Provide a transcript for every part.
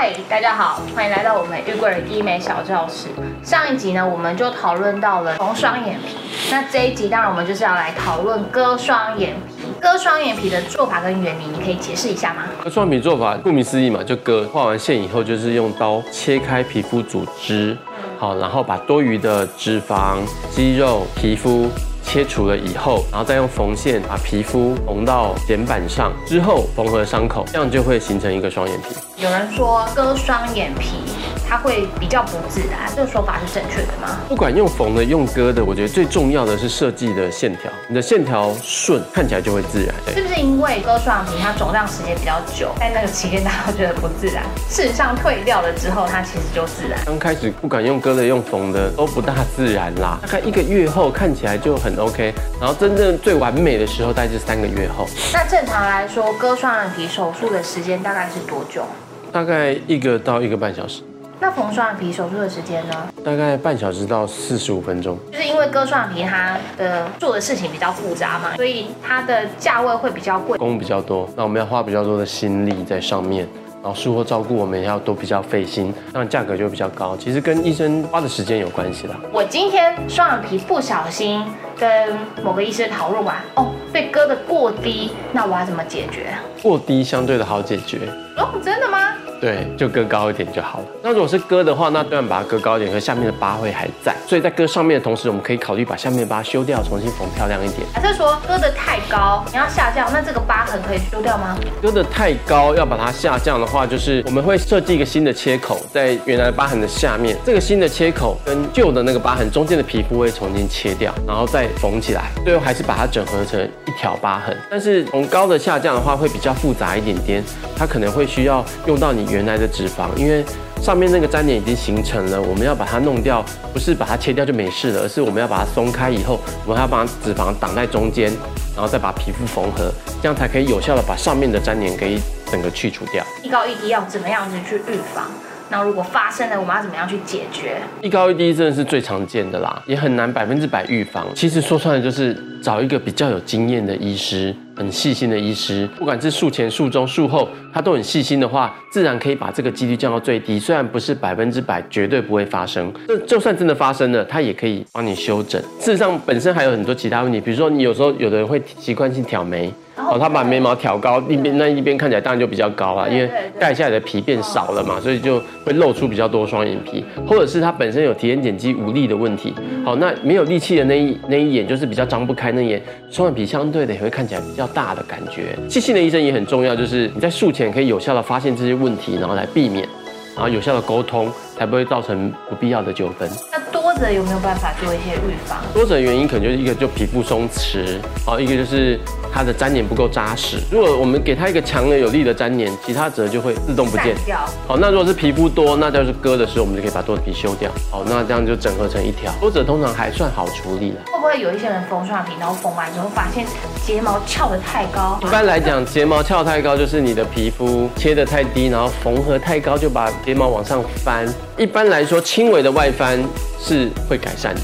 嗨，大家好，欢迎来到我们玉桂人医美小教室。上一集呢，我们就讨论到了缝双眼皮，那这一集当然我们就是要来讨论割双眼皮。割双眼皮的做法跟原理，你可以解释一下吗？割双眼皮做法，顾名思义嘛，就割画完线以后，就是用刀切开皮肤组织，好，然后把多余的脂肪、肌肉、皮肤。切除了以后，然后再用缝线把皮肤缝到睑板上，之后缝合伤口，这样就会形成一个双眼皮。有人说割双眼皮。它会比较不自然，这个说法是正确的吗？不管用缝的用割的，我觉得最重要的是设计的线条，你的线条顺，看起来就会自然。是不是因为割双眼皮它肿胀时间比较久，在那个期间大家觉得不自然，事实上退掉了之后，它其实就自然。刚开始不管用割的用缝的都不大自然啦，大概一个月后看起来就很 OK，然后真正最完美的时候大概是三个月后。那正常来说，割双眼皮手术的时间大概是多久？大概一个到一个半小时。那缝双眼皮手术的时间呢？大概半小时到四十五分钟。就是因为割双眼皮，它的做的事情比较复杂嘛，所以它的价位会比较贵，工比较多，那我们要花比较多的心力在上面，然后术后照顾我们也要都比较费心，那价格就比较高。其实跟医生花的时间有关系啦。我今天双眼皮不小心跟某个医生讨论完，哦，被割的过低，那我要怎么解决？过低相对的好解决。哦，真的吗？对，就割高一点就好了。那如果是割的话，那当然把它割高一点，可下面的疤会还在。所以在割上面的同时，我们可以考虑把下面的疤修掉，重新缝漂亮一点。还是说割的太高，你要下降，那这个疤痕可以修掉吗？割的太高，要把它下降的话，就是我们会设计一个新的切口，在原来的疤痕的下面，这个新的切口跟旧的那个疤痕中间的皮肤会重新切掉，然后再缝起来，最后还是把它整合成一条疤痕。但是从高的下降的话，会比较复杂一点点，它可能会需要用到你。原来的脂肪，因为上面那个粘连已经形成了，我们要把它弄掉，不是把它切掉就没事了，而是我们要把它松开以后，我们还要把脂肪挡在中间，然后再把皮肤缝合，这样才可以有效的把上面的粘连给整个去除掉。一高一低要怎么样子去预防？那如果发生了，我们要怎么样去解决？一高一低真的是最常见的啦，也很难百分之百预防。其实说穿了就是找一个比较有经验的医师，很细心的医师，不管是术前、术中、术后，他都很细心的话，自然可以把这个几率降到最低。虽然不是百分之百绝对不会发生，这就算真的发生了，它也可以帮你修整。事实上，本身还有很多其他问题，比如说你有时候有的人会习惯性挑眉。哦，他把眉毛挑高，一边那一边看起来当然就比较高了，因为盖下来的皮变少了嘛，所以就会露出比较多双眼皮，或者是他本身有提眼睑肌无力的问题。好，那没有力气的那一那一眼就是比较张不开那眼，双眼皮相对的也会看起来比较大的感觉。细心的医生也很重要，就是你在术前可以有效的发现这些问题，然后来避免，然后有效的沟通，才不会造成不必要的纠纷。那多者有没有办法做一些预防？多者原因可能就是一个就皮肤松弛，啊，一个就是它的粘连不够扎实。如果我们给它一个强的有力的粘连，其他褶就会自动不见。好，那如果是皮肤多，那就是割的时候我们就可以把多的皮修掉。好，那这样就整合成一条。多者通常还算好处理了。会不会有一些人缝双眼皮，然后缝完之后发现睫毛翘得太高？一般来讲，睫毛翘太高就是你的皮肤切得太低，然后缝合太高就把睫毛往上翻。一般来说，轻微的外翻是会改善的。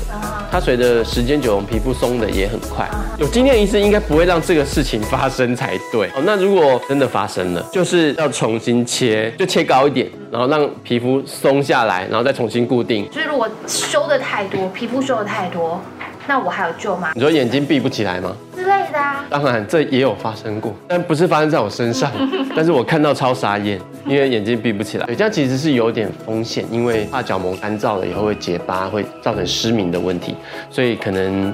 它随着时间久，皮肤松的也很快。有经验医师应该不会让这个事情发生才对。哦，那如果真的发生了，就是要重新切，就切高一点，然后让皮肤松下来，然后再重新固定。就是如果修的太多，皮肤修的太多。那我还有救吗？你说眼睛闭不起来吗？之类的啊。当然，这也有发生过，但不是发生在我身上。但是我看到超傻眼，因为眼睛闭不起来。对，这样其实是有点风险，因为怕角膜干燥了以后会结疤，会造成失明的问题。所以可能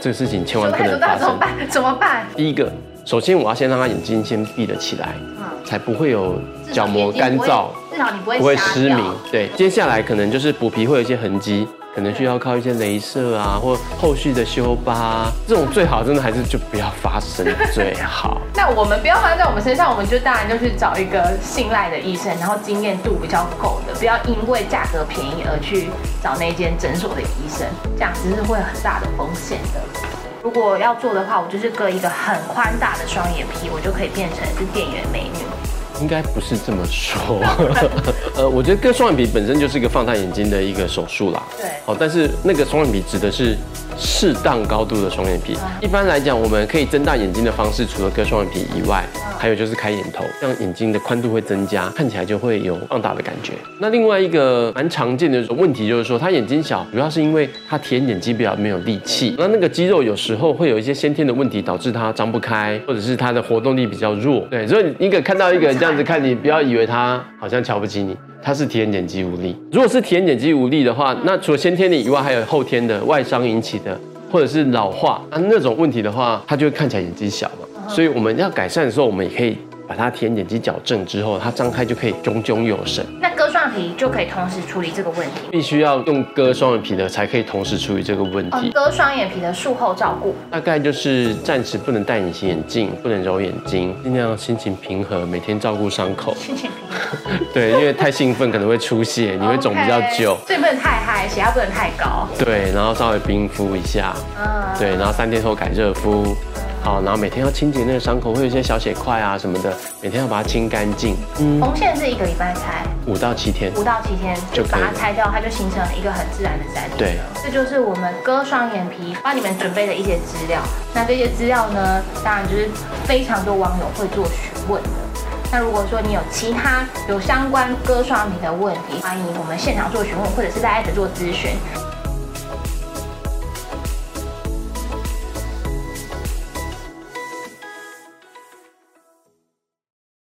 这个事情千万不能发生。怎么办？怎么办？第一个，首先我要先让他眼睛先闭得起来，才不会有角膜干燥，至少你不会不会失明。对，接下来可能就是补皮会有一些痕迹。可能需要靠一些镭射啊，或后续的修疤，这种最好真的还是就不要发生最好。那我们不要发生在我们身上，我们就当然就去找一个信赖的医生，然后经验度比较够的，不要因为价格便宜而去找那间诊所的医生，这样子是会很大的风险的。如果要做的话，我就是割一个很宽大的双眼皮，我就可以变成是店员美女。应该不是这么说，呃，我觉得割双眼皮本身就是一个放大眼睛的一个手术啦。对。好，但是那个双眼皮指的是适当高度的双眼皮。一般来讲，我们可以睁大眼睛的方式，除了割双眼皮以外，还有就是开眼头，这样眼睛的宽度会增加，看起来就会有放大的感觉。那另外一个蛮常见的问题就是说，他眼睛小，主要是因为他眼睑肌比较没有力气，那那个肌肉有时候会有一些先天的问题，导致他张不开，或者是他的活动力比较弱。对，所以一个看到一个人这样子看你，不要以为他好像瞧不起你。它是提眼睑肌无力。如果是提眼睑肌无力的话，那除了先天的以外，还有后天的外伤引起的，或者是老化啊那种问题的话，它就会看起来眼睛小嘛。所以我们要改善的时候，我们也可以。把它提眼肌矫正之后，它张开就可以炯炯有神。那割双眼皮就可以同时处理这个问题？必须要用割双眼皮的才可以同时处理这个问题。割双眼皮的术后照顾，大概就是暂时不能戴隐形眼镜，不能揉眼睛，尽量心情平和，每天照顾伤口。心情。对，因为太兴奋可能会出血，你会肿比较久。所以不能太嗨，血压不能太高。对，然后稍微冰敷一下。嗯。对，然后三天后改热敷。好，然后每天要清洁那个伤口，会有一些小血块啊什么的，每天要把它清干净。嗯，缝线是一个礼拜拆，五到七天，五到七天就把它拆掉，它就形成了一个很自然的粘连。对，这就是我们割双眼皮帮你们准备的一些资料。那这些资料呢，当然就是非常多网友会做询问的。那如果说你有其他有相关割双眼皮的问题，欢迎我们现场做询问，或者是在艾特做咨询。